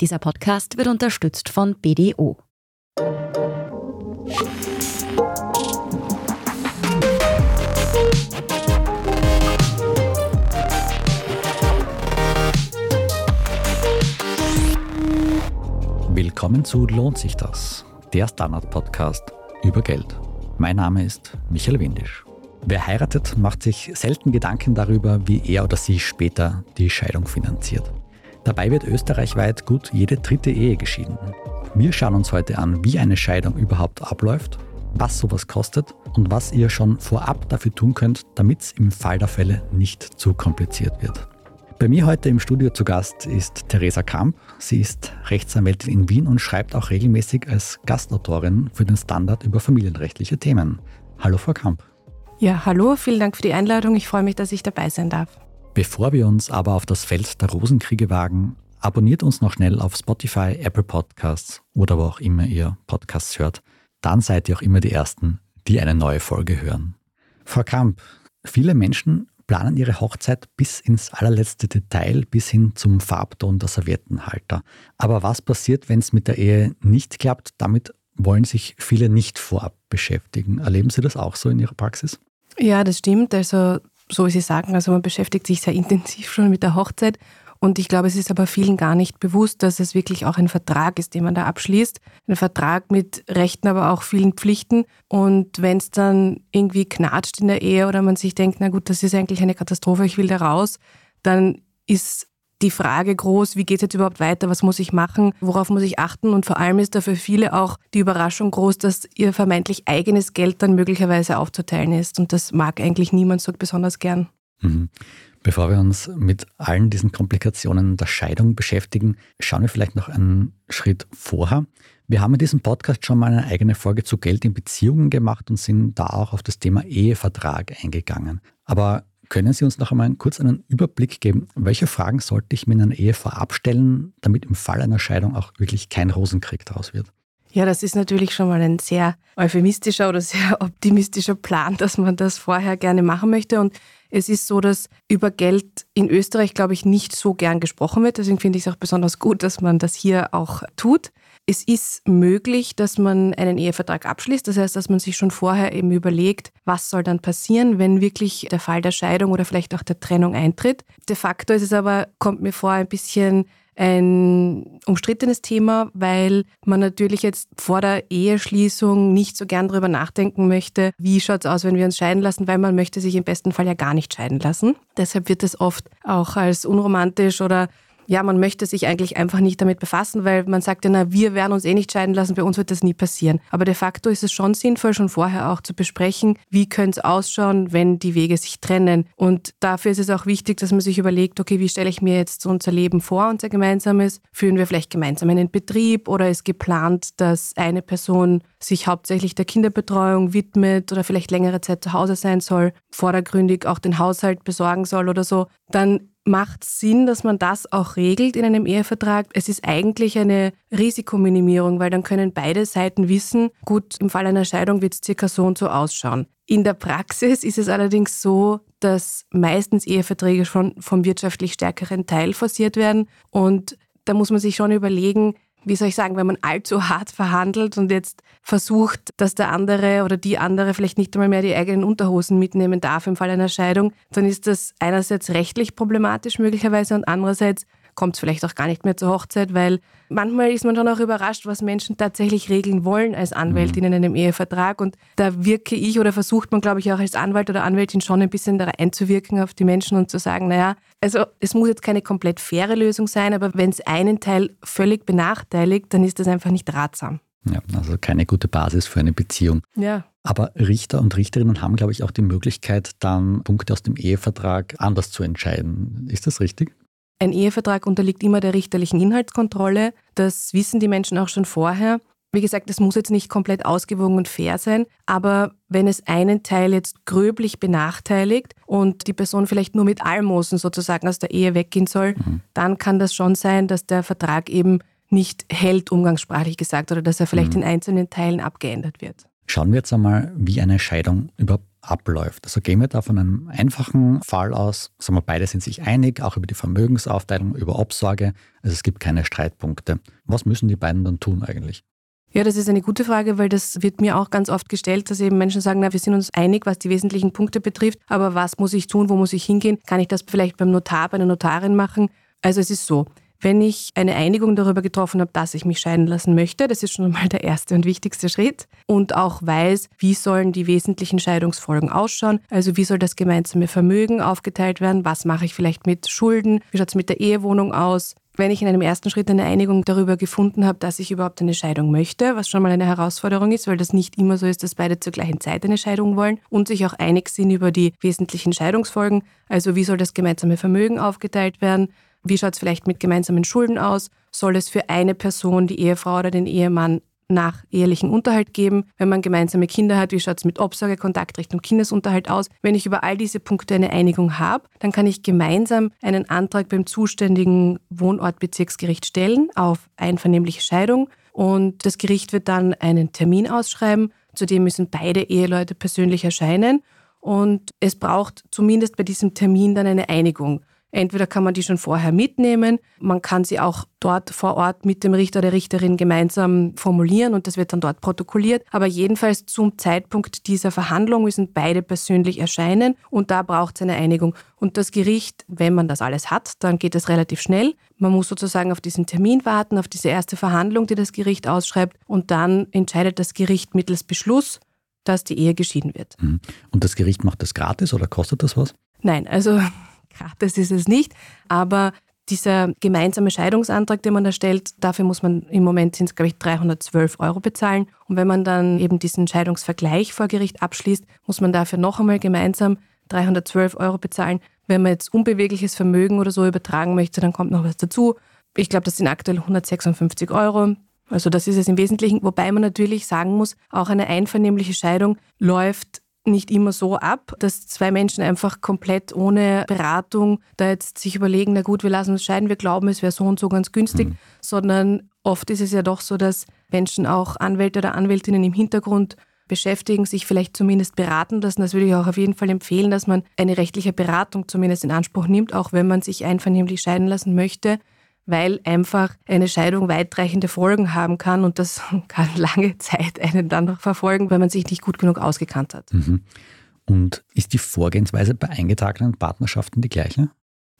Dieser Podcast wird unterstützt von BDO. Willkommen zu Lohnt sich das? Der Standard-Podcast über Geld. Mein Name ist Michael Windisch. Wer heiratet, macht sich selten Gedanken darüber, wie er oder sie später die Scheidung finanziert. Dabei wird österreichweit gut jede dritte Ehe geschieden. Wir schauen uns heute an, wie eine Scheidung überhaupt abläuft, was sowas kostet und was ihr schon vorab dafür tun könnt, damit es im Fall der Fälle nicht zu kompliziert wird. Bei mir heute im Studio zu Gast ist Theresa Kamp. Sie ist Rechtsanwältin in Wien und schreibt auch regelmäßig als Gastautorin für den Standard über familienrechtliche Themen. Hallo, Frau Kamp. Ja, hallo, vielen Dank für die Einladung. Ich freue mich, dass ich dabei sein darf. Bevor wir uns aber auf das Feld der Rosenkriege wagen, abonniert uns noch schnell auf Spotify, Apple Podcasts oder wo auch immer ihr Podcasts hört. Dann seid ihr auch immer die Ersten, die eine neue Folge hören. Frau Kamp, viele Menschen planen ihre Hochzeit bis ins allerletzte Detail, bis hin zum Farbton der Serviettenhalter. Aber was passiert, wenn es mit der Ehe nicht klappt? Damit wollen sich viele nicht vorab beschäftigen. Erleben Sie das auch so in Ihrer Praxis? Ja, das stimmt. Also, so wie Sie sagen, also man beschäftigt sich sehr intensiv schon mit der Hochzeit. Und ich glaube, es ist aber vielen gar nicht bewusst, dass es wirklich auch ein Vertrag ist, den man da abschließt. Ein Vertrag mit Rechten, aber auch vielen Pflichten. Und wenn es dann irgendwie knatscht in der Ehe oder man sich denkt, na gut, das ist eigentlich eine Katastrophe, ich will da raus, dann ist die Frage groß, wie geht es jetzt überhaupt weiter, was muss ich machen, worauf muss ich achten und vor allem ist da für viele auch die Überraschung groß, dass ihr vermeintlich eigenes Geld dann möglicherweise aufzuteilen ist und das mag eigentlich niemand so besonders gern. Mhm. Bevor wir uns mit allen diesen Komplikationen der Scheidung beschäftigen, schauen wir vielleicht noch einen Schritt vorher. Wir haben in diesem Podcast schon mal eine eigene Folge zu Geld in Beziehungen gemacht und sind da auch auf das Thema Ehevertrag eingegangen. Aber können Sie uns noch einmal kurz einen Überblick geben, welche Fragen sollte ich mir in einer Ehe vorab stellen, damit im Fall einer Scheidung auch wirklich kein Rosenkrieg daraus wird? Ja, das ist natürlich schon mal ein sehr euphemistischer oder sehr optimistischer Plan, dass man das vorher gerne machen möchte. Und es ist so, dass über Geld in Österreich, glaube ich, nicht so gern gesprochen wird. Deswegen finde ich es auch besonders gut, dass man das hier auch tut. Es ist möglich, dass man einen Ehevertrag abschließt. Das heißt, dass man sich schon vorher eben überlegt, was soll dann passieren, wenn wirklich der Fall der Scheidung oder vielleicht auch der Trennung eintritt. De facto ist es aber, kommt mir vor, ein bisschen ein umstrittenes Thema, weil man natürlich jetzt vor der Eheschließung nicht so gern darüber nachdenken möchte, wie schaut es aus, wenn wir uns scheiden lassen, weil man möchte sich im besten Fall ja gar nicht scheiden lassen. Deshalb wird es oft auch als unromantisch oder ja, man möchte sich eigentlich einfach nicht damit befassen, weil man sagt ja, na, wir werden uns eh nicht scheiden lassen, bei uns wird das nie passieren. Aber de facto ist es schon sinnvoll, schon vorher auch zu besprechen, wie könnte es ausschauen, wenn die Wege sich trennen. Und dafür ist es auch wichtig, dass man sich überlegt, okay, wie stelle ich mir jetzt unser Leben vor, unser gemeinsames? Führen wir vielleicht gemeinsam einen Betrieb oder ist geplant, dass eine Person sich hauptsächlich der Kinderbetreuung widmet oder vielleicht längere Zeit zu Hause sein soll, vordergründig auch den Haushalt besorgen soll oder so, dann macht Sinn, dass man das auch regelt in einem Ehevertrag. Es ist eigentlich eine Risikominimierung, weil dann können beide Seiten wissen, gut, im Fall einer Scheidung wird es circa so und so ausschauen. In der Praxis ist es allerdings so, dass meistens Eheverträge schon vom wirtschaftlich stärkeren Teil forciert werden und da muss man sich schon überlegen, wie soll ich sagen, wenn man allzu hart verhandelt und jetzt versucht, dass der andere oder die andere vielleicht nicht einmal mehr die eigenen Unterhosen mitnehmen darf im Fall einer Scheidung, dann ist das einerseits rechtlich problematisch möglicherweise und andererseits kommt es vielleicht auch gar nicht mehr zur Hochzeit, weil manchmal ist man schon auch überrascht, was Menschen tatsächlich regeln wollen als Anwältin in einem Ehevertrag. Und da wirke ich oder versucht man, glaube ich, auch als Anwalt oder Anwältin schon ein bisschen da einzuwirken auf die Menschen und zu sagen, naja, also es muss jetzt keine komplett faire Lösung sein, aber wenn es einen Teil völlig benachteiligt, dann ist das einfach nicht ratsam. Ja, also keine gute Basis für eine Beziehung. Ja. Aber Richter und Richterinnen haben, glaube ich, auch die Möglichkeit, dann Punkte aus dem Ehevertrag anders zu entscheiden. Ist das richtig? Ein Ehevertrag unterliegt immer der richterlichen Inhaltskontrolle. Das wissen die Menschen auch schon vorher. Wie gesagt, es muss jetzt nicht komplett ausgewogen und fair sein, aber wenn es einen Teil jetzt gröblich benachteiligt und die Person vielleicht nur mit Almosen sozusagen aus der Ehe weggehen soll, mhm. dann kann das schon sein, dass der Vertrag eben nicht hält, umgangssprachlich gesagt, oder dass er vielleicht mhm. in einzelnen Teilen abgeändert wird. Schauen wir jetzt einmal, wie eine Scheidung überhaupt abläuft. Also gehen wir da von einem einfachen Fall aus, sagen wir, beide sind sich einig, auch über die Vermögensaufteilung, über Obsorge, also es gibt keine Streitpunkte. Was müssen die beiden dann tun eigentlich? Ja, das ist eine gute Frage, weil das wird mir auch ganz oft gestellt, dass eben Menschen sagen, na, wir sind uns einig, was die wesentlichen Punkte betrifft, aber was muss ich tun, wo muss ich hingehen? Kann ich das vielleicht beim Notar, bei einer Notarin machen? Also es ist so, wenn ich eine Einigung darüber getroffen habe, dass ich mich scheiden lassen möchte, das ist schon einmal der erste und wichtigste Schritt. Und auch weiß, wie sollen die wesentlichen Scheidungsfolgen ausschauen, also wie soll das gemeinsame Vermögen aufgeteilt werden, was mache ich vielleicht mit Schulden, wie schaut es mit der Ehewohnung aus, wenn ich in einem ersten Schritt eine Einigung darüber gefunden habe, dass ich überhaupt eine Scheidung möchte, was schon mal eine Herausforderung ist, weil das nicht immer so ist, dass beide zur gleichen Zeit eine Scheidung wollen und sich auch einig sind über die wesentlichen Scheidungsfolgen, also wie soll das gemeinsame Vermögen aufgeteilt werden, wie schaut es vielleicht mit gemeinsamen Schulden aus, soll es für eine Person, die Ehefrau oder den Ehemann, nach ehelichen Unterhalt geben. Wenn man gemeinsame Kinder hat, wie schaut es mit Obsorge, Kontaktrecht und Kindesunterhalt aus? Wenn ich über all diese Punkte eine Einigung habe, dann kann ich gemeinsam einen Antrag beim zuständigen Wohnortbezirksgericht stellen auf einvernehmliche Scheidung und das Gericht wird dann einen Termin ausschreiben. Zudem müssen beide Eheleute persönlich erscheinen und es braucht zumindest bei diesem Termin dann eine Einigung. Entweder kann man die schon vorher mitnehmen, man kann sie auch dort vor Ort mit dem Richter oder Richterin gemeinsam formulieren und das wird dann dort protokolliert. Aber jedenfalls zum Zeitpunkt dieser Verhandlung müssen beide persönlich erscheinen und da braucht es eine Einigung. Und das Gericht, wenn man das alles hat, dann geht es relativ schnell. Man muss sozusagen auf diesen Termin warten, auf diese erste Verhandlung, die das Gericht ausschreibt und dann entscheidet das Gericht mittels Beschluss, dass die Ehe geschieden wird. Mhm. Und das Gericht macht das gratis oder kostet das was? Nein, also gratis ist es nicht, aber dieser gemeinsame Scheidungsantrag, den man da stellt, dafür muss man im Moment sind es, glaube ich, 312 Euro bezahlen. Und wenn man dann eben diesen Scheidungsvergleich vor Gericht abschließt, muss man dafür noch einmal gemeinsam 312 Euro bezahlen. Wenn man jetzt unbewegliches Vermögen oder so übertragen möchte, dann kommt noch was dazu. Ich glaube, das sind aktuell 156 Euro. Also das ist es im Wesentlichen, wobei man natürlich sagen muss, auch eine einvernehmliche Scheidung läuft nicht immer so ab, dass zwei Menschen einfach komplett ohne Beratung da jetzt sich überlegen, na gut, wir lassen uns scheiden, wir glauben, es wäre so und so ganz günstig, mhm. sondern oft ist es ja doch so, dass Menschen auch Anwälte oder Anwältinnen im Hintergrund beschäftigen, sich vielleicht zumindest beraten lassen. Das würde ich auch auf jeden Fall empfehlen, dass man eine rechtliche Beratung zumindest in Anspruch nimmt, auch wenn man sich einvernehmlich scheiden lassen möchte weil einfach eine Scheidung weitreichende Folgen haben kann und das kann lange Zeit einen dann noch verfolgen, weil man sich nicht gut genug ausgekannt hat. Mhm. Und ist die Vorgehensweise bei eingetragenen Partnerschaften die gleiche?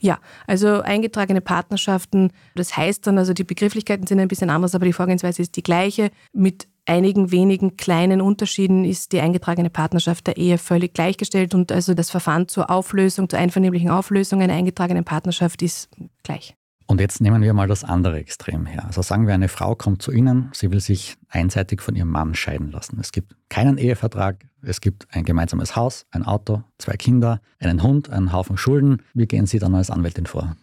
Ja, also eingetragene Partnerschaften, das heißt dann, also die Begrifflichkeiten sind ein bisschen anders, aber die Vorgehensweise ist die gleiche. Mit einigen wenigen kleinen Unterschieden ist die eingetragene Partnerschaft der Ehe völlig gleichgestellt und also das Verfahren zur Auflösung, zur einvernehmlichen Auflösung einer eingetragenen Partnerschaft ist gleich. Und jetzt nehmen wir mal das andere Extrem her. Also sagen wir, eine Frau kommt zu Ihnen, sie will sich einseitig von ihrem Mann scheiden lassen. Es gibt keinen Ehevertrag, es gibt ein gemeinsames Haus, ein Auto, zwei Kinder, einen Hund, einen Haufen Schulden. Wie gehen Sie dann als Anwältin vor?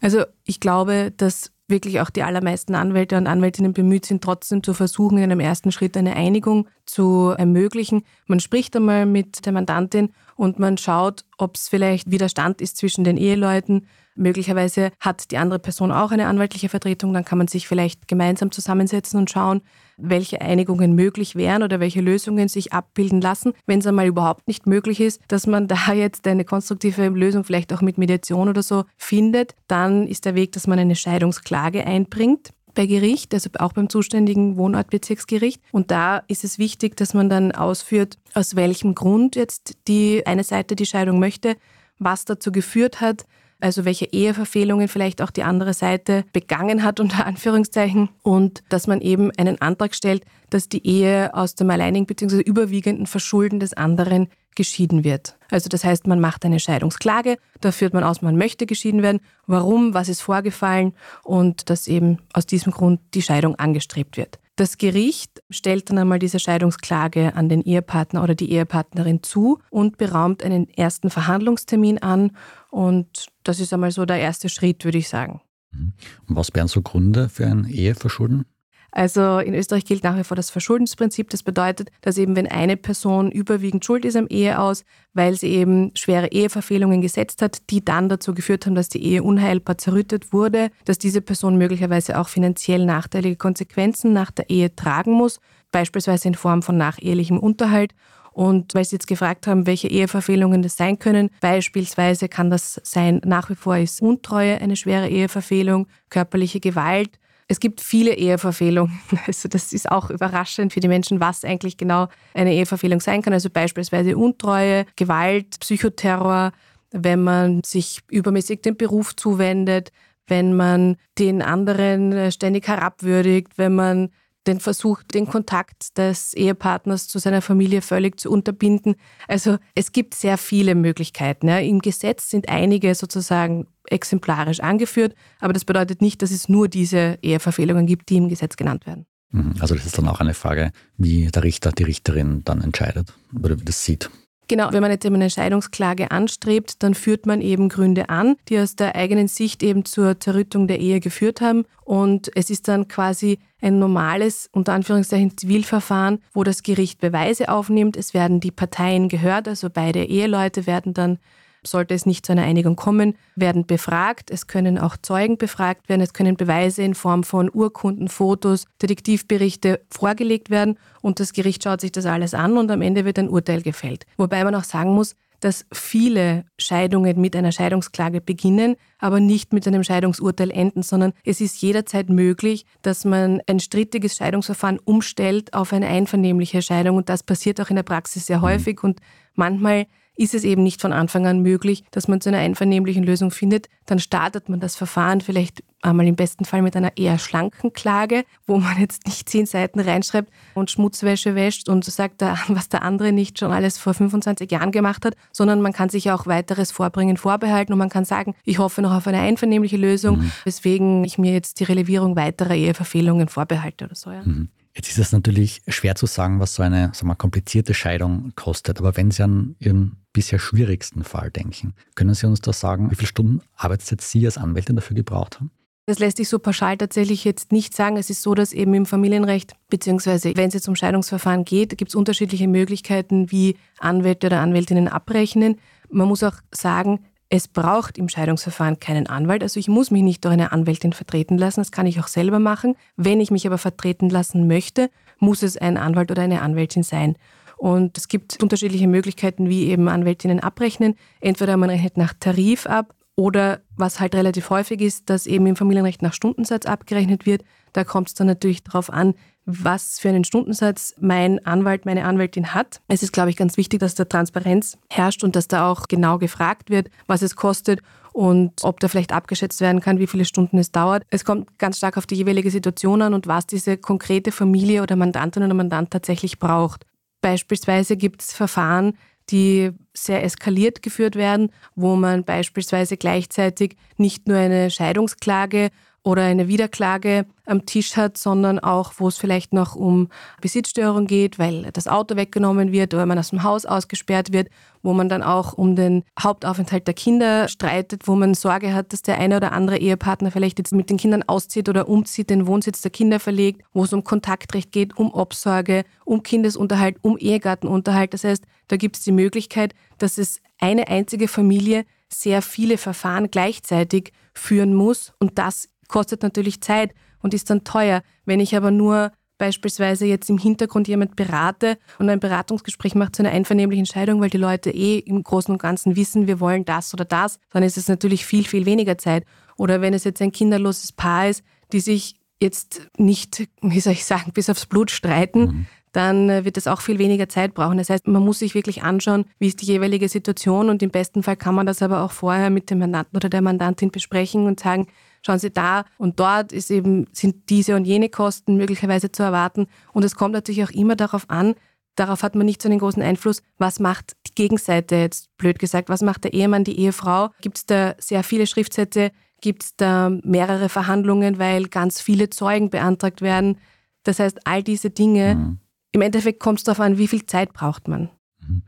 Also ich glaube, dass wirklich auch die allermeisten Anwälte und Anwältinnen bemüht sind, trotzdem zu versuchen, in einem ersten Schritt eine Einigung zu ermöglichen. Man spricht einmal mit der Mandantin und man schaut, ob es vielleicht Widerstand ist zwischen den Eheleuten, Möglicherweise hat die andere Person auch eine anwaltliche Vertretung, dann kann man sich vielleicht gemeinsam zusammensetzen und schauen, welche Einigungen möglich wären oder welche Lösungen sich abbilden lassen. Wenn es einmal überhaupt nicht möglich ist, dass man da jetzt eine konstruktive Lösung vielleicht auch mit Mediation oder so findet, dann ist der Weg, dass man eine Scheidungsklage einbringt bei Gericht, also auch beim zuständigen Wohnortbezirksgericht. Und da ist es wichtig, dass man dann ausführt, aus welchem Grund jetzt die eine Seite die Scheidung möchte, was dazu geführt hat, also welche Eheverfehlungen vielleicht auch die andere Seite begangen hat, unter Anführungszeichen, und dass man eben einen Antrag stellt, dass die Ehe aus dem alleinigen bzw. überwiegenden Verschulden des anderen geschieden wird. Also das heißt, man macht eine Scheidungsklage, da führt man aus, man möchte geschieden werden, warum, was ist vorgefallen und dass eben aus diesem Grund die Scheidung angestrebt wird. Das Gericht stellt dann einmal diese Scheidungsklage an den Ehepartner oder die Ehepartnerin zu und beraumt einen ersten Verhandlungstermin an. Und das ist einmal so der erste Schritt, würde ich sagen. Mhm. Und was wären so Gründe für ein Eheverschulden? Also in Österreich gilt nach wie vor das Verschuldensprinzip. Das bedeutet, dass eben wenn eine Person überwiegend schuld ist am Eheaus, weil sie eben schwere Eheverfehlungen gesetzt hat, die dann dazu geführt haben, dass die Ehe unheilbar zerrüttet wurde, dass diese Person möglicherweise auch finanziell nachteilige Konsequenzen nach der Ehe tragen muss, beispielsweise in Form von nachehelichem Unterhalt Und weil Sie jetzt gefragt haben, welche Eheverfehlungen das sein können, beispielsweise kann das sein, nach wie vor ist Untreue eine schwere Eheverfehlung, körperliche Gewalt. Es gibt viele Eheverfehlungen. Also das ist auch überraschend für die Menschen, was eigentlich genau eine Eheverfehlung sein kann. Also beispielsweise Untreue, Gewalt, Psychoterror, wenn man sich übermäßig dem Beruf zuwendet, wenn man den anderen äh, ständig herabwürdigt, wenn man den versucht, den Kontakt des Ehepartners zu seiner Familie völlig zu unterbinden. Also es gibt sehr viele Möglichkeiten. Ja. Im Gesetz sind einige sozusagen exemplarisch angeführt, aber das bedeutet nicht, dass es nur diese Eheverfehlungen gibt, die im Gesetz genannt werden. Mhm. Also das ist dann auch eine Frage, wie der Richter, die Richterin dann entscheidet oder wie das sieht. Genau, wenn man jetzt eben eine Scheidungsklage anstrebt, dann führt man eben Gründe an, die aus der eigenen Sicht eben zur Zerrüttung der Ehe geführt haben. Und es ist dann quasi ein normales, unter Anführungszeichen, Zivilverfahren, wo das Gericht Beweise aufnimmt. Es werden die Parteien gehört, also beide Eheleute werden dann sollte es nicht zu einer Einigung kommen, werden befragt. Es können auch Zeugen befragt werden. Es können Beweise in Form von Urkunden, Fotos, Detektivberichte vorgelegt werden. Und das Gericht schaut sich das alles an und am Ende wird ein Urteil gefällt. Wobei man auch sagen muss, dass viele Scheidungen mit einer Scheidungsklage beginnen, aber nicht mit einem Scheidungsurteil enden, sondern es ist jederzeit möglich, dass man ein strittiges Scheidungsverfahren umstellt auf eine einvernehmliche Scheidung. Und das passiert auch in der Praxis sehr häufig. Und manchmal ist es eben nicht von Anfang an möglich, dass man zu einer einvernehmlichen Lösung findet, dann startet man das Verfahren vielleicht einmal im besten Fall mit einer eher schlanken Klage, wo man jetzt nicht zehn Seiten reinschreibt und Schmutzwäsche wäscht und sagt, was der andere nicht schon alles vor 25 Jahren gemacht hat, sondern man kann sich auch weiteres Vorbringen vorbehalten und man kann sagen, ich hoffe noch auf eine einvernehmliche Lösung, mhm. weswegen ich mir jetzt die Relevierung weiterer Eheverfehlungen vorbehalte oder so. Ja. Mhm. Jetzt ist es natürlich schwer zu sagen, was so eine sagen wir, komplizierte Scheidung kostet. Aber wenn Sie an Ihren bisher schwierigsten Fall denken, können Sie uns da sagen, wie viele Stunden Arbeitszeit Sie als Anwältin dafür gebraucht haben? Das lässt sich so pauschal tatsächlich jetzt nicht sagen. Es ist so, dass eben im Familienrecht, beziehungsweise wenn es jetzt um Scheidungsverfahren geht, gibt es unterschiedliche Möglichkeiten, wie Anwälte oder Anwältinnen abrechnen. Man muss auch sagen, es braucht im Scheidungsverfahren keinen Anwalt. Also ich muss mich nicht durch eine Anwältin vertreten lassen. Das kann ich auch selber machen. Wenn ich mich aber vertreten lassen möchte, muss es ein Anwalt oder eine Anwältin sein. Und es gibt unterschiedliche Möglichkeiten, wie eben Anwältinnen abrechnen. Entweder man rechnet nach Tarif ab oder was halt relativ häufig ist, dass eben im Familienrecht nach Stundensatz abgerechnet wird. Da kommt es dann natürlich darauf an, was für einen Stundensatz mein Anwalt, meine Anwältin hat. Es ist, glaube ich, ganz wichtig, dass da Transparenz herrscht und dass da auch genau gefragt wird, was es kostet und ob da vielleicht abgeschätzt werden kann, wie viele Stunden es dauert. Es kommt ganz stark auf die jeweilige Situation an und was diese konkrete Familie oder Mandantin oder Mandant tatsächlich braucht. Beispielsweise gibt es Verfahren, die sehr eskaliert geführt werden, wo man beispielsweise gleichzeitig nicht nur eine Scheidungsklage oder eine Wiederklage am Tisch hat, sondern auch, wo es vielleicht noch um Besitzstörung geht, weil das Auto weggenommen wird oder man aus dem Haus ausgesperrt wird, wo man dann auch um den Hauptaufenthalt der Kinder streitet, wo man Sorge hat, dass der eine oder andere Ehepartner vielleicht jetzt mit den Kindern auszieht oder umzieht, den Wohnsitz der Kinder verlegt, wo es um Kontaktrecht geht, um Obsorge, um Kindesunterhalt, um Ehegattenunterhalt. Das heißt, da gibt es die Möglichkeit, dass es eine einzige Familie sehr viele Verfahren gleichzeitig führen muss und das kostet natürlich Zeit und ist dann teuer. Wenn ich aber nur beispielsweise jetzt im Hintergrund jemand berate und ein Beratungsgespräch macht zu einer einvernehmlichen Entscheidung, weil die Leute eh im Großen und Ganzen wissen, wir wollen das oder das, dann ist es natürlich viel, viel weniger Zeit. Oder wenn es jetzt ein kinderloses Paar ist, die sich jetzt nicht, wie soll ich sagen, bis aufs Blut streiten, mhm. dann äh, wird es auch viel weniger Zeit brauchen. Das heißt, man muss sich wirklich anschauen, wie ist die jeweilige Situation und im besten Fall kann man das aber auch vorher mit dem Mandanten oder der Mandantin besprechen und sagen, schauen Sie da und dort ist eben, sind diese und jene Kosten möglicherweise zu erwarten. Und es kommt natürlich auch immer darauf an, darauf hat man nicht so einen großen Einfluss, was macht die Gegenseite jetzt, blöd gesagt, was macht der Ehemann, die Ehefrau? Gibt es da sehr viele Schriftsätze? Gibt es da mehrere Verhandlungen, weil ganz viele Zeugen beantragt werden? Das heißt, all diese Dinge, mhm. im Endeffekt kommt es darauf an, wie viel Zeit braucht man. Mhm.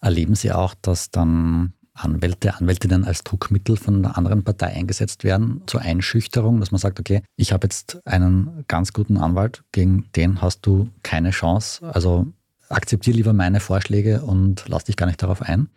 Erleben Sie auch, dass dann Anwälte, Anwältinnen als Druckmittel von einer anderen Partei eingesetzt werden, zur Einschüchterung, dass man sagt, okay, ich habe jetzt einen ganz guten Anwalt, gegen den hast du keine Chance, also akzeptiere lieber meine Vorschläge und lass dich gar nicht darauf ein?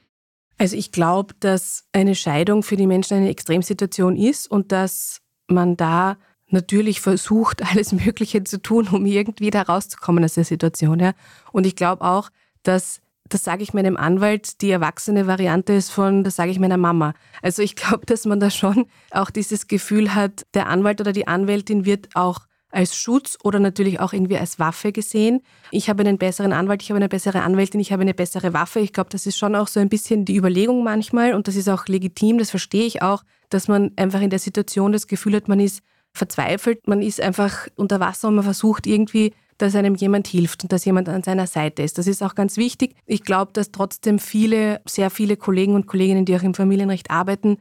Also ich glaube, dass eine Scheidung für die Menschen eine Extremsituation ist und dass man da natürlich versucht, alles Mögliche zu tun, um irgendwie da rauszukommen aus der Situation. Ja. Und ich glaube auch, dass das sage ich meinem Anwalt, die erwachsene Variante ist von, das sage ich meiner Mama. Also ich glaube, dass man da schon auch dieses Gefühl hat, der Anwalt oder die Anwältin wird auch als Schutz oder natürlich auch irgendwie als Waffe gesehen. Ich habe einen besseren Anwalt, ich habe eine bessere Anwältin, ich habe eine bessere Waffe. Ich glaube, das ist schon auch so ein bisschen die Überlegung manchmal und das ist auch legitim, das verstehe ich auch, dass man einfach in der Situation das Gefühl hat, man ist verzweifelt, man ist einfach unter Wasser und man versucht irgendwie, dass einem jemand hilft und dass jemand an seiner Seite ist. Das ist auch ganz wichtig. Ich glaube, dass trotzdem viele, sehr viele Kollegen und Kolleginnen, die auch im Familienrecht arbeiten,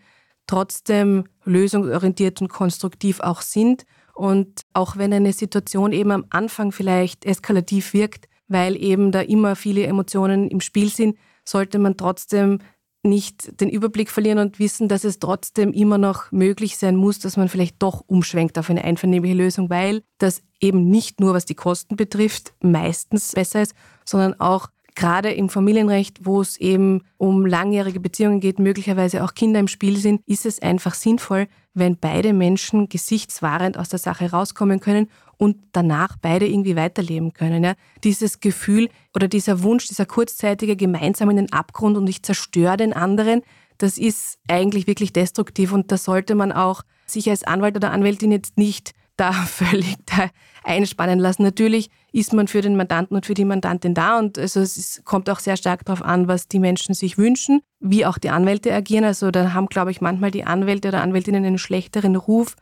trotzdem lösungsorientiert und konstruktiv auch sind und auch wenn eine Situation eben am Anfang vielleicht eskalativ wirkt, weil eben da immer viele Emotionen im Spiel sind, sollte man trotzdem nicht den Überblick verlieren und wissen, dass es trotzdem immer noch möglich sein muss, dass man vielleicht doch umschwenkt auf eine einvernehmliche Lösung, weil das eben nicht nur, was die Kosten betrifft, meistens besser ist, sondern auch gerade im Familienrecht, wo es eben um langjährige Beziehungen geht, möglicherweise auch Kinder im Spiel sind, ist es einfach sinnvoll, wenn beide Menschen gesichtswahrend aus der Sache rauskommen können und danach beide irgendwie weiterleben können. Ja? Dieses Gefühl oder dieser Wunsch, dieser kurzzeitige gemeinsam in den Abgrund und ich zerstöre den anderen, das ist eigentlich wirklich destruktiv und da sollte man auch sich als Anwalt oder Anwältin jetzt nicht da völlig da einspannen lassen. Natürlich ist man für den Mandanten und für die Mandantin da und also es ist, kommt auch sehr stark darauf an, was die Menschen sich wünschen, wie auch die Anwälte agieren. Also da haben, glaube ich, manchmal die Anwälte oder Anwältinnen einen schlechteren Ruf,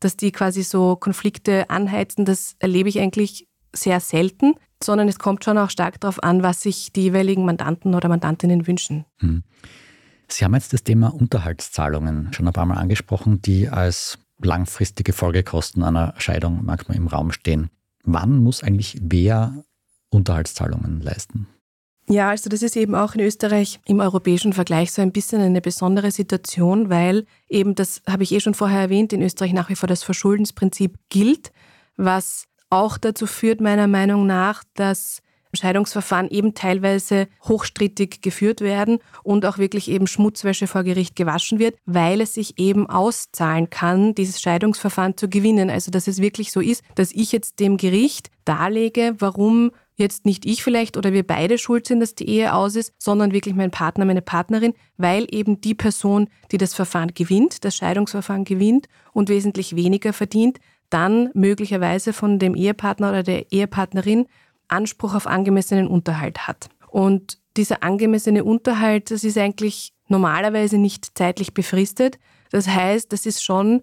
dass die quasi so Konflikte anheizen. Das erlebe ich eigentlich sehr selten, sondern es kommt schon auch stark darauf an, was sich die jeweiligen Mandanten oder Mandantinnen wünschen. Hm. Sie haben jetzt das Thema Unterhaltszahlungen schon ein paar Mal angesprochen, die als langfristige Folgekosten einer Scheidung manchmal im Raum stehen. Wann muss eigentlich wer Unterhaltszahlungen leisten? Ja, also das ist eben auch in Österreich im europäischen Vergleich so ein bisschen eine besondere Situation, weil eben, das habe ich eh schon vorher erwähnt, in Österreich nach wie vor das Verschuldensprinzip gilt, was auch dazu führt, meiner Meinung nach, dass Scheidungsverfahren eben teilweise hochstrittig geführt werden und auch wirklich eben Schmutzwäsche vor Gericht gewaschen wird, weil es sich eben auszahlen kann, dieses Scheidungsverfahren zu gewinnen. Also dass es wirklich so ist, dass ich jetzt dem Gericht darlege, warum jetzt nicht ich vielleicht oder wir beide schuld sind, dass die Ehe aus ist, sondern wirklich mein Partner, meine Partnerin, weil eben die Person, die das Verfahren gewinnt, das Scheidungsverfahren gewinnt und wesentlich weniger verdient, dann möglicherweise von dem Ehepartner oder der Ehepartnerin Anspruch auf angemessenen Unterhalt hat. Und dieser angemessene Unterhalt, das ist eigentlich normalerweise nicht zeitlich befristet. Das heißt, das ist schon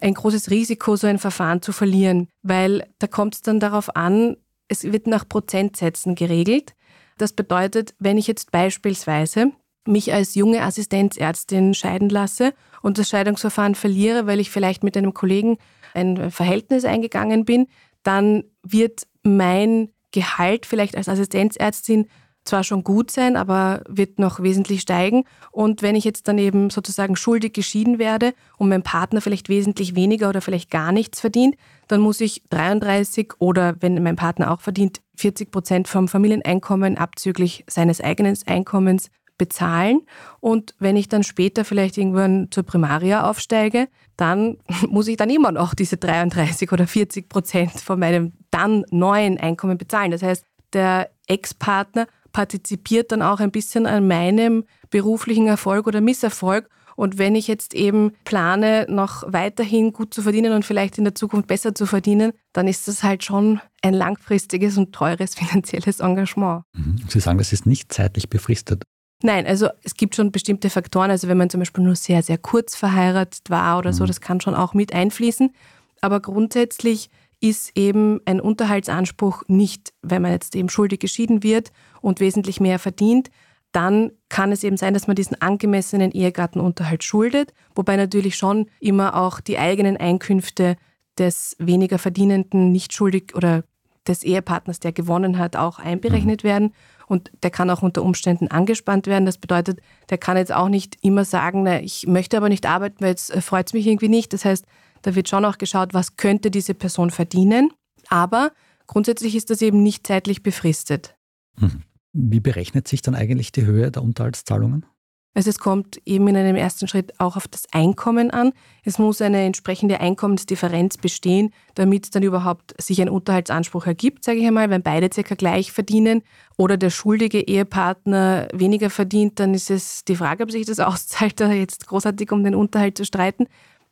ein großes Risiko, so ein Verfahren zu verlieren, weil da kommt es dann darauf an, es wird nach Prozentsätzen geregelt. Das bedeutet, wenn ich jetzt beispielsweise mich als junge Assistenzärztin scheiden lasse und das Scheidungsverfahren verliere, weil ich vielleicht mit einem Kollegen ein Verhältnis eingegangen bin, dann wird mein Gehalt vielleicht als Assistenzärztin zwar schon gut sein, aber wird noch wesentlich steigen. Und wenn ich jetzt dann eben sozusagen schuldig geschieden werde und mein Partner vielleicht wesentlich weniger oder vielleicht gar nichts verdient, dann muss ich 33 oder wenn mein Partner auch verdient, 40 Prozent vom Familieneinkommen abzüglich seines eigenen Einkommens bezahlen. Und wenn ich dann später vielleicht irgendwann zur Primaria aufsteige, dann muss ich dann immer noch diese 33 oder 40 Prozent von meinem dann neuen Einkommen bezahlen. Das heißt, der Ex-Partner partizipiert dann auch ein bisschen an meinem beruflichen Erfolg oder Misserfolg. Und wenn ich jetzt eben plane, noch weiterhin gut zu verdienen und vielleicht in der Zukunft besser zu verdienen, dann ist das halt schon ein langfristiges und teures finanzielles Engagement. Mhm. Sie sagen, das ist nicht zeitlich befristet. Nein, also es gibt schon bestimmte Faktoren. Also wenn man zum Beispiel nur sehr, sehr kurz verheiratet war oder mhm. so, das kann schon auch mit einfließen. Aber grundsätzlich ist eben ein Unterhaltsanspruch nicht, wenn man jetzt eben schuldig geschieden wird und wesentlich mehr verdient, dann kann es eben sein, dass man diesen angemessenen Ehegattenunterhalt schuldet, wobei natürlich schon immer auch die eigenen Einkünfte des weniger verdienenden nicht schuldig oder des Ehepartners, der gewonnen hat, auch einberechnet mhm. werden. Und der kann auch unter Umständen angespannt werden. Das bedeutet, der kann jetzt auch nicht immer sagen, na, ich möchte aber nicht arbeiten, weil jetzt äh, freut es mich irgendwie nicht. Das heißt, da wird schon auch geschaut, was könnte diese Person verdienen. Aber grundsätzlich ist das eben nicht zeitlich befristet. Mhm. Wie berechnet sich dann eigentlich die Höhe der Unterhaltszahlungen? Also es kommt eben in einem ersten Schritt auch auf das Einkommen an. Es muss eine entsprechende Einkommensdifferenz bestehen, damit dann überhaupt sich ein Unterhaltsanspruch ergibt, sage ich einmal. Wenn beide circa gleich verdienen oder der schuldige Ehepartner weniger verdient, dann ist es die Frage, ob sich das auszahlt, da jetzt großartig um den Unterhalt zu streiten.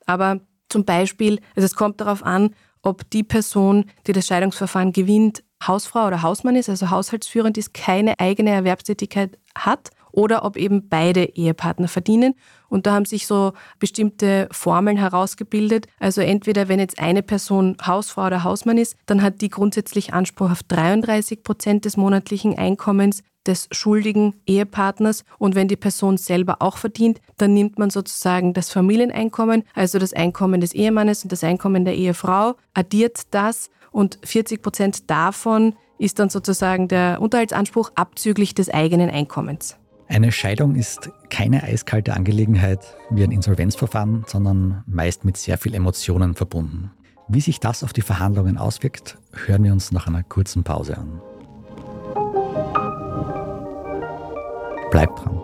Aber zum Beispiel, also es kommt darauf an, ob die Person, die das Scheidungsverfahren gewinnt, Hausfrau oder Hausmann ist, also haushaltsführend ist, keine eigene Erwerbstätigkeit hat oder ob eben beide Ehepartner verdienen. Und da haben sich so bestimmte Formeln herausgebildet. Also entweder wenn jetzt eine Person Hausfrau oder Hausmann ist, dann hat die grundsätzlich Anspruch auf 33 Prozent des monatlichen Einkommens des schuldigen Ehepartners. Und wenn die Person selber auch verdient, dann nimmt man sozusagen das Familieneinkommen, also das Einkommen des Ehemannes und das Einkommen der Ehefrau, addiert das und 40 Prozent davon ist dann sozusagen der Unterhaltsanspruch abzüglich des eigenen Einkommens. Eine Scheidung ist keine eiskalte Angelegenheit wie ein Insolvenzverfahren, sondern meist mit sehr viel Emotionen verbunden. Wie sich das auf die Verhandlungen auswirkt, hören wir uns nach einer kurzen Pause an. Bleibt dran.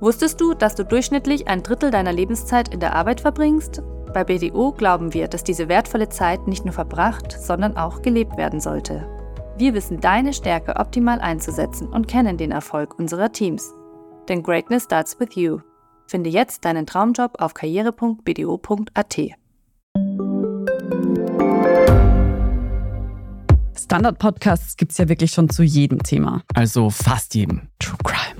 Wusstest du, dass du durchschnittlich ein Drittel deiner Lebenszeit in der Arbeit verbringst? Bei BDO glauben wir, dass diese wertvolle Zeit nicht nur verbracht, sondern auch gelebt werden sollte. Wir wissen deine Stärke optimal einzusetzen und kennen den Erfolg unserer Teams. Denn Greatness starts with you. Finde jetzt deinen Traumjob auf karriere.bdo.at. Standard-Podcasts gibt es ja wirklich schon zu jedem Thema. Also fast jedem. True Crime.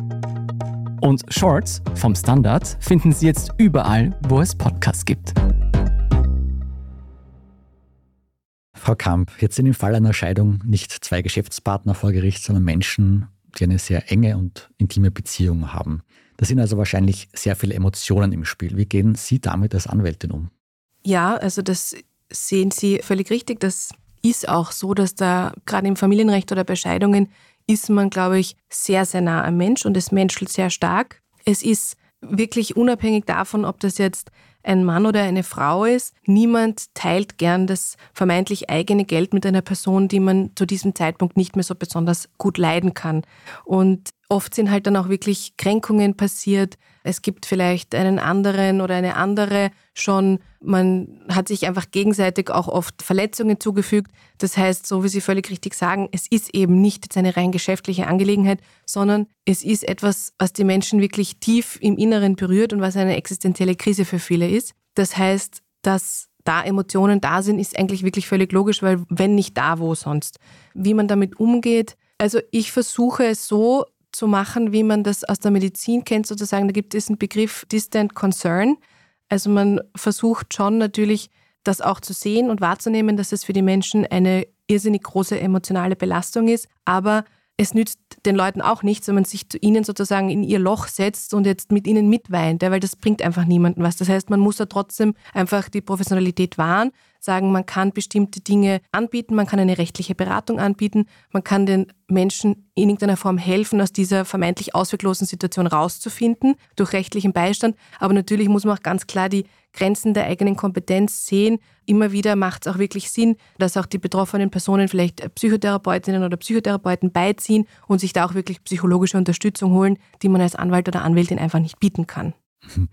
Und Shorts vom Standard finden Sie jetzt überall, wo es Podcasts gibt. Frau Kamp, jetzt sind im Fall einer Scheidung nicht zwei Geschäftspartner vor Gericht, sondern Menschen, die eine sehr enge und intime Beziehung haben. Da sind also wahrscheinlich sehr viele Emotionen im Spiel. Wie gehen Sie damit als Anwältin um? Ja, also das sehen Sie völlig richtig. Das ist auch so, dass da gerade im Familienrecht oder bei Scheidungen ist man, glaube ich, sehr, sehr nah am Mensch und es menschelt sehr stark. Es ist wirklich unabhängig davon, ob das jetzt ein Mann oder eine Frau ist. Niemand teilt gern das vermeintlich eigene Geld mit einer Person, die man zu diesem Zeitpunkt nicht mehr so besonders gut leiden kann. Und oft sind halt dann auch wirklich Kränkungen passiert. Es gibt vielleicht einen anderen oder eine andere schon. Man hat sich einfach gegenseitig auch oft Verletzungen zugefügt. Das heißt, so wie Sie völlig richtig sagen, es ist eben nicht jetzt eine rein geschäftliche Angelegenheit, sondern es ist etwas, was die Menschen wirklich tief im Inneren berührt und was eine existenzielle Krise für viele ist. Das heißt, dass da Emotionen da sind, ist eigentlich wirklich völlig logisch, weil wenn nicht da, wo sonst? Wie man damit umgeht, also ich versuche es so zu machen, wie man das aus der Medizin kennt, sozusagen. Da gibt es einen Begriff Distant Concern. Also man versucht schon natürlich, das auch zu sehen und wahrzunehmen, dass es für die Menschen eine irrsinnig große emotionale Belastung ist. Aber es nützt den Leuten auch nichts, wenn man sich zu ihnen sozusagen in ihr Loch setzt und jetzt mit ihnen mitweint, weil das bringt einfach niemanden was. Das heißt, man muss da trotzdem einfach die Professionalität wahren, sagen, man kann bestimmte Dinge anbieten, man kann eine rechtliche Beratung anbieten, man kann den Menschen in irgendeiner Form helfen, aus dieser vermeintlich ausweglosen Situation rauszufinden durch rechtlichen Beistand. Aber natürlich muss man auch ganz klar die Grenzen der eigenen Kompetenz sehen. Immer wieder macht es auch wirklich Sinn, dass auch die betroffenen Personen vielleicht Psychotherapeutinnen oder Psychotherapeuten beiziehen und sich da auch wirklich psychologische Unterstützung holen, die man als Anwalt oder Anwältin einfach nicht bieten kann.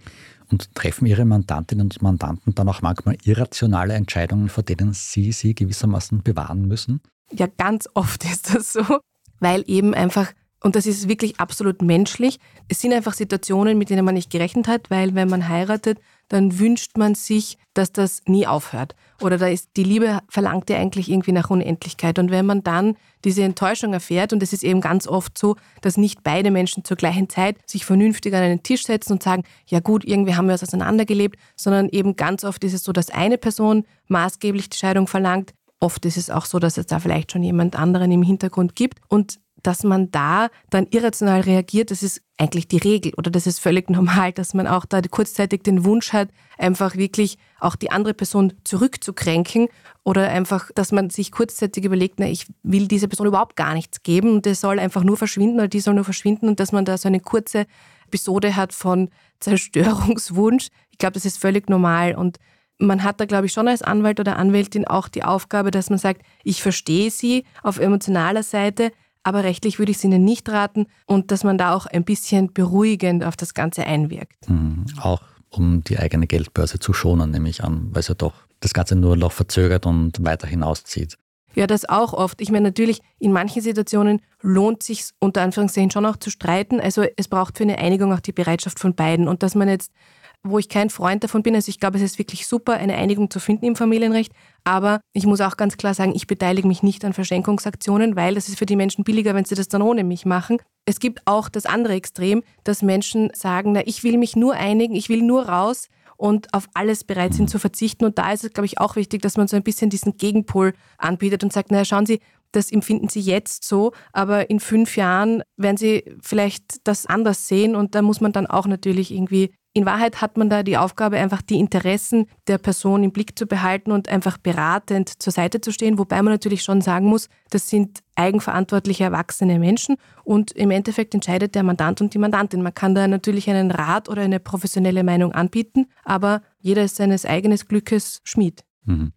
Und treffen Ihre Mandantinnen und Mandanten dann auch manchmal irrationale Entscheidungen, vor denen Sie sie gewissermaßen bewahren müssen? Ja, ganz oft ist das so, weil eben einfach, und das ist wirklich absolut menschlich, es sind einfach Situationen, mit denen man nicht gerechnet hat, weil wenn man heiratet, dann wünscht man sich, dass das nie aufhört. Oder da ist die Liebe verlangt ja eigentlich irgendwie nach Unendlichkeit. Und wenn man dann diese Enttäuschung erfährt, und es ist eben ganz oft so, dass nicht beide Menschen zur gleichen Zeit sich vernünftig an einen Tisch setzen und sagen, ja gut, irgendwie haben wir was auseinandergelebt, sondern eben ganz oft ist es so, dass eine Person maßgeblich die Scheidung verlangt. Oft ist es auch so, dass es da vielleicht schon jemand anderen im Hintergrund gibt. Und dass man da dann irrational reagiert, das ist eigentlich die Regel oder das ist völlig normal, dass man auch da kurzzeitig den Wunsch hat, einfach wirklich auch die andere Person zurückzukränken oder einfach, dass man sich kurzzeitig überlegt, na, ich will dieser Person überhaupt gar nichts geben und der soll einfach nur verschwinden oder die soll nur verschwinden und dass man da so eine kurze Episode hat von Zerstörungswunsch. Ich glaube, das ist völlig normal und man hat da, glaube ich, schon als Anwalt oder Anwältin auch die Aufgabe, dass man sagt, ich verstehe Sie auf emotionaler Seite, aber rechtlich würde ich es Ihnen nicht raten und dass man da auch ein bisschen beruhigend auf das Ganze einwirkt. Mhm. Auch um die eigene Geldbörse zu schonen, nehme ich an, weil es ja doch das Ganze nur noch verzögert und weiter hinauszieht. Ja, das auch oft. Ich meine, natürlich, in manchen Situationen lohnt sich unter Anführungszeichen schon auch zu streiten. Also es braucht für eine Einigung auch die Bereitschaft von beiden. Und dass man jetzt wo ich kein Freund davon bin. Also ich glaube, es ist wirklich super, eine Einigung zu finden im Familienrecht. Aber ich muss auch ganz klar sagen, ich beteilige mich nicht an Verschenkungsaktionen, weil das ist für die Menschen billiger, wenn sie das dann ohne mich machen. Es gibt auch das andere Extrem, dass Menschen sagen, na, ich will mich nur einigen, ich will nur raus und auf alles bereit sind zu verzichten. Und da ist es, glaube ich, auch wichtig, dass man so ein bisschen diesen Gegenpol anbietet und sagt, naja, schauen Sie, das empfinden Sie jetzt so, aber in fünf Jahren werden Sie vielleicht das anders sehen und da muss man dann auch natürlich irgendwie in Wahrheit hat man da die Aufgabe, einfach die Interessen der Person im Blick zu behalten und einfach beratend zur Seite zu stehen, wobei man natürlich schon sagen muss, das sind eigenverantwortliche erwachsene Menschen und im Endeffekt entscheidet der Mandant und die Mandantin. Man kann da natürlich einen Rat oder eine professionelle Meinung anbieten, aber jeder ist seines eigenen Glückes Schmied. Mhm.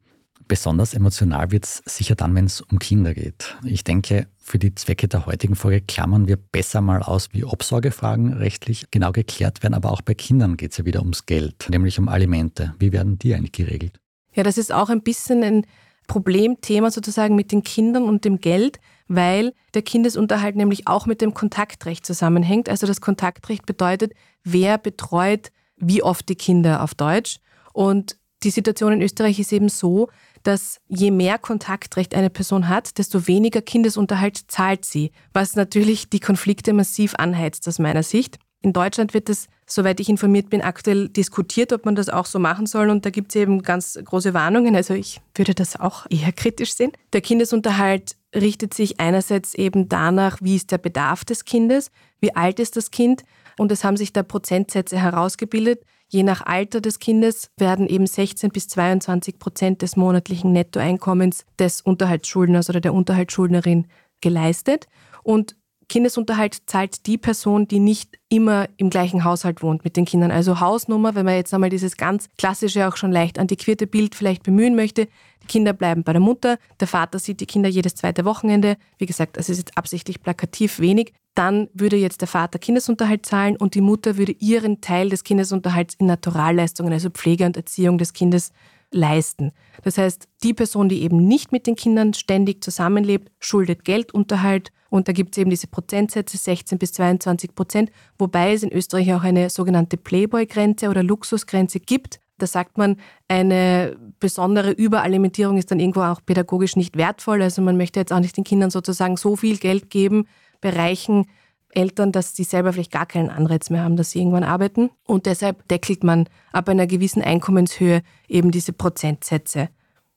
Besonders emotional wird es sicher dann, wenn es um Kinder geht. Ich denke, für die Zwecke der heutigen Folge klammern wir besser mal aus, wie Obsorgefragen rechtlich genau geklärt werden. Aber auch bei Kindern geht es ja wieder ums Geld, nämlich um Alimente. Wie werden die eigentlich geregelt? Ja, das ist auch ein bisschen ein Problemthema sozusagen mit den Kindern und dem Geld, weil der Kindesunterhalt nämlich auch mit dem Kontaktrecht zusammenhängt. Also das Kontaktrecht bedeutet, wer betreut wie oft die Kinder auf Deutsch. Und die Situation in Österreich ist eben so, dass je mehr Kontaktrecht eine Person hat, desto weniger Kindesunterhalt zahlt sie, was natürlich die Konflikte massiv anheizt aus meiner Sicht. In Deutschland wird es, soweit ich informiert bin, aktuell diskutiert, ob man das auch so machen soll. Und da gibt es eben ganz große Warnungen. Also ich würde das auch eher kritisch sehen. Der Kindesunterhalt richtet sich einerseits eben danach, wie ist der Bedarf des Kindes, wie alt ist das Kind. Und es haben sich da Prozentsätze herausgebildet, Je nach Alter des Kindes werden eben 16 bis 22 Prozent des monatlichen Nettoeinkommens des Unterhaltsschuldners oder der Unterhaltsschuldnerin geleistet. Und Kindesunterhalt zahlt die Person, die nicht immer im gleichen Haushalt wohnt mit den Kindern. Also Hausnummer, wenn man jetzt einmal dieses ganz klassische, auch schon leicht antiquierte Bild vielleicht bemühen möchte. Die Kinder bleiben bei der Mutter, der Vater sieht die Kinder jedes zweite Wochenende. Wie gesagt, das ist jetzt absichtlich plakativ wenig dann würde jetzt der Vater Kindesunterhalt zahlen und die Mutter würde ihren Teil des Kindesunterhalts in Naturalleistungen, also Pflege und Erziehung des Kindes, leisten. Das heißt, die Person, die eben nicht mit den Kindern ständig zusammenlebt, schuldet Geldunterhalt und da gibt es eben diese Prozentsätze 16 bis 22 Prozent, wobei es in Österreich auch eine sogenannte Playboy-Grenze oder Luxusgrenze gibt. Da sagt man, eine besondere Überalimentierung ist dann irgendwo auch pädagogisch nicht wertvoll. Also man möchte jetzt auch nicht den Kindern sozusagen so viel Geld geben, Bereichen Eltern, dass sie selber vielleicht gar keinen Anreiz mehr haben, dass sie irgendwann arbeiten. Und deshalb deckelt man ab einer gewissen Einkommenshöhe eben diese Prozentsätze.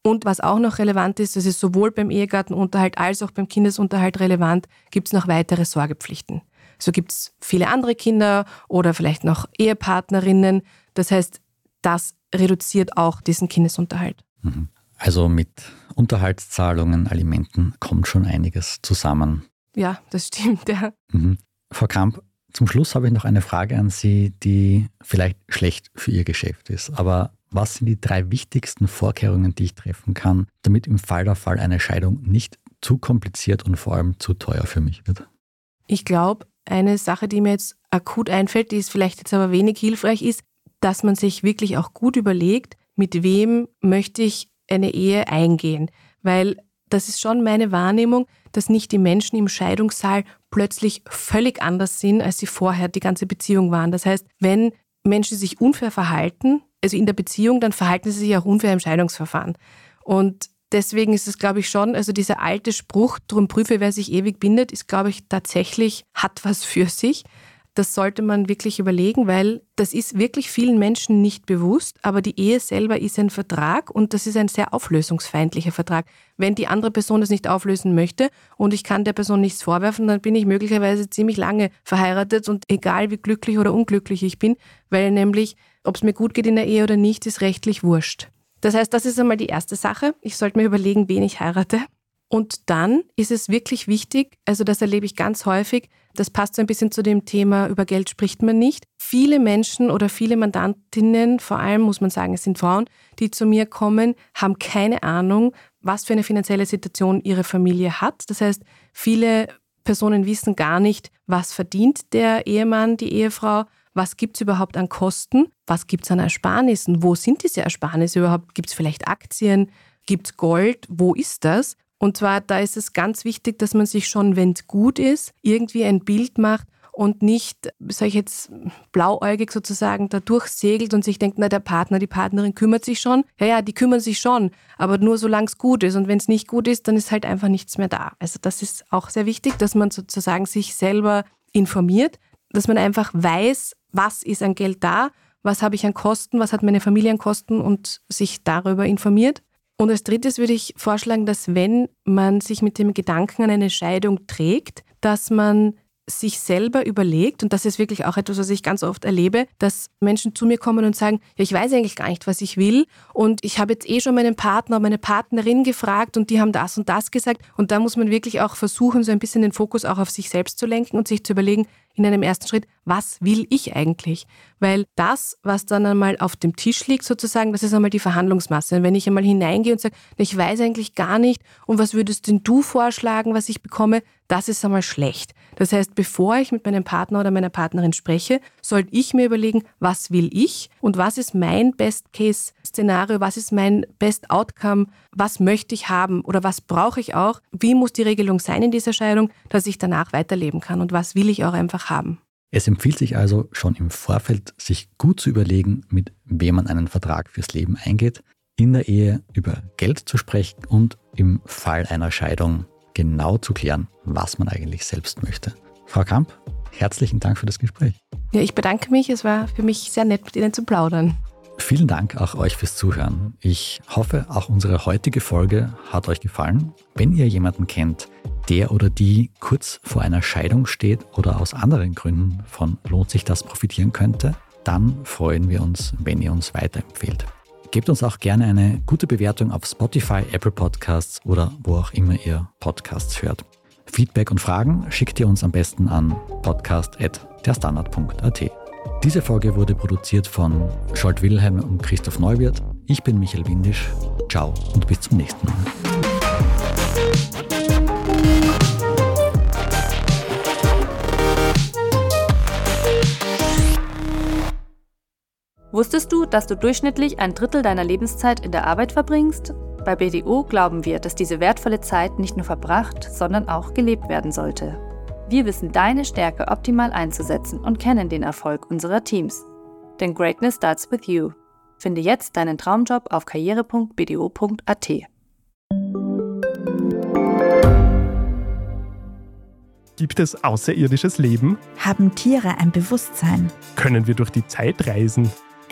Und was auch noch relevant ist, das ist sowohl beim Ehegattenunterhalt als auch beim Kindesunterhalt relevant, gibt es noch weitere Sorgepflichten. So gibt es viele andere Kinder oder vielleicht noch Ehepartnerinnen. Das heißt, das reduziert auch diesen Kindesunterhalt. Mhm. Also mit Unterhaltszahlungen, Alimenten kommt schon einiges zusammen. Ja, das stimmt, ja. Mhm. Frau Kramp, zum Schluss habe ich noch eine Frage an Sie, die vielleicht schlecht für Ihr Geschäft ist. Aber was sind die drei wichtigsten Vorkehrungen, die ich treffen kann, damit im Fall der Fall eine Scheidung nicht zu kompliziert und vor allem zu teuer für mich wird? Ich glaube, eine Sache, die mir jetzt akut einfällt, die ist vielleicht jetzt aber wenig hilfreich ist, dass man sich wirklich auch gut überlegt, mit wem möchte ich eine Ehe eingehen. Weil das ist schon meine Wahrnehmung, dass nicht die Menschen im Scheidungssaal plötzlich völlig anders sind, als sie vorher die ganze Beziehung waren. Das heißt, wenn Menschen sich unfair verhalten, also in der Beziehung, dann verhalten sie sich auch unfair im Scheidungsverfahren. Und deswegen ist es, glaube ich, schon, also dieser alte Spruch, drum prüfe, wer sich ewig bindet, ist, glaube ich, tatsächlich, hat was für sich. das sollte man wirklich überlegen, weil das ist wirklich vielen Menschen nicht bewusst, aber die Ehe selber ist ein Vertrag und das ist ein sehr auflösungsfeindlicher Vertrag. Wenn die andere Person das nicht auflösen möchte und ich kann der Person nichts vorwerfen, dann bin ich möglicherweise ziemlich lange verheiratet und egal wie glücklich oder unglücklich ich bin, weil nämlich, ob es mir gut geht in der Ehe oder nicht, ist rechtlich wurscht. Das heißt, das ist einmal die erste Sache. Ich sollte mir überlegen, wen ich heirate. Und dann ist es wirklich wichtig, also das erlebe ich ganz häufig, das passt so ein bisschen zu dem Thema, über Geld spricht man nicht. Viele Menschen oder viele Mandantinnen, vor allem muss man sagen, es sind Frauen, die zu mir kommen, haben keine Ahnung, was für eine finanzielle Situation ihre Familie hat. Das heißt, viele Personen wissen gar nicht, was verdient der Ehemann, die Ehefrau, was gibt es überhaupt an Kosten, was gibt es an Ersparnissen, wo sind diese Ersparnisse überhaupt, gibt es vielleicht Aktien, gibt es Gold, wo ist das? Und zwar, da ist es ganz wichtig, dass man sich schon, wenn es gut ist, irgendwie ein Bild macht und nicht, sage ich jetzt, blauäugig sozusagen da durchsegelt und sich denkt, na, der Partner, die Partnerin kümmert sich schon. Ja, ja, die kümmern sich schon, aber nur solange es gut ist. Und wenn es nicht gut ist, dann ist halt einfach nichts mehr da. Also das ist auch sehr wichtig, dass man sozusagen sich selber informiert, dass man einfach weiß, was ist an Geld da, was habe ich an Kosten, was hat meine Familie an Kosten und sich darüber informiert. Und als drittes würde ich vorschlagen, dass wenn man sich mit dem Gedanken an eine Scheidung trägt, dass man sich selber überlegt, und das ist wirklich auch etwas, was ich ganz oft erlebe, dass Menschen zu mir kommen und sagen, ja, ich weiß eigentlich gar nicht, was ich will und ich habe jetzt eh schon meinen Partner, meine Partnerin gefragt und die haben das und das gesagt und da muss man wirklich auch versuchen, so ein bisschen den Fokus auch auf sich selbst zu lenken und sich zu überlegen, in einem ersten Schritt, was will ich eigentlich? Weil das, was dann einmal auf dem Tisch liegt, sozusagen, das ist einmal die Verhandlungsmasse. Und wenn ich einmal hineingehe und sage, ich weiß eigentlich gar nicht, und was würdest denn du vorschlagen, was ich bekomme, das ist einmal schlecht. Das heißt, bevor ich mit meinem Partner oder meiner Partnerin spreche, sollte ich mir überlegen, was will ich und was ist mein Best-Case-Szenario, was ist mein Best-Outcome, was möchte ich haben oder was brauche ich auch, wie muss die Regelung sein in dieser Scheidung, dass ich danach weiterleben kann und was will ich auch einfach haben. Es empfiehlt sich also schon im Vorfeld, sich gut zu überlegen, mit wem man einen Vertrag fürs Leben eingeht, in der Ehe über Geld zu sprechen und im Fall einer Scheidung genau zu klären, was man eigentlich selbst möchte. Frau Kamp, herzlichen Dank für das Gespräch. Ja, ich bedanke mich. Es war für mich sehr nett, mit Ihnen zu plaudern. Vielen Dank auch euch fürs Zuhören. Ich hoffe, auch unsere heutige Folge hat euch gefallen. Wenn ihr jemanden kennt, der oder die kurz vor einer Scheidung steht oder aus anderen Gründen von lohnt sich das profitieren könnte, dann freuen wir uns, wenn ihr uns weiterempfehlt. Gebt uns auch gerne eine gute Bewertung auf Spotify, Apple Podcasts oder wo auch immer ihr Podcasts hört. Feedback und Fragen schickt ihr uns am besten an podcast.derstandard.at. Diese Folge wurde produziert von Scholt Wilhelm und Christoph Neuwirth. Ich bin Michael Windisch. Ciao und bis zum nächsten Mal. Wusstest du, dass du durchschnittlich ein Drittel deiner Lebenszeit in der Arbeit verbringst? Bei BDO glauben wir, dass diese wertvolle Zeit nicht nur verbracht, sondern auch gelebt werden sollte. Wir wissen deine Stärke optimal einzusetzen und kennen den Erfolg unserer Teams. Denn Greatness starts with you. Finde jetzt deinen Traumjob auf karriere.bdo.at. Gibt es außerirdisches Leben? Haben Tiere ein Bewusstsein? Können wir durch die Zeit reisen?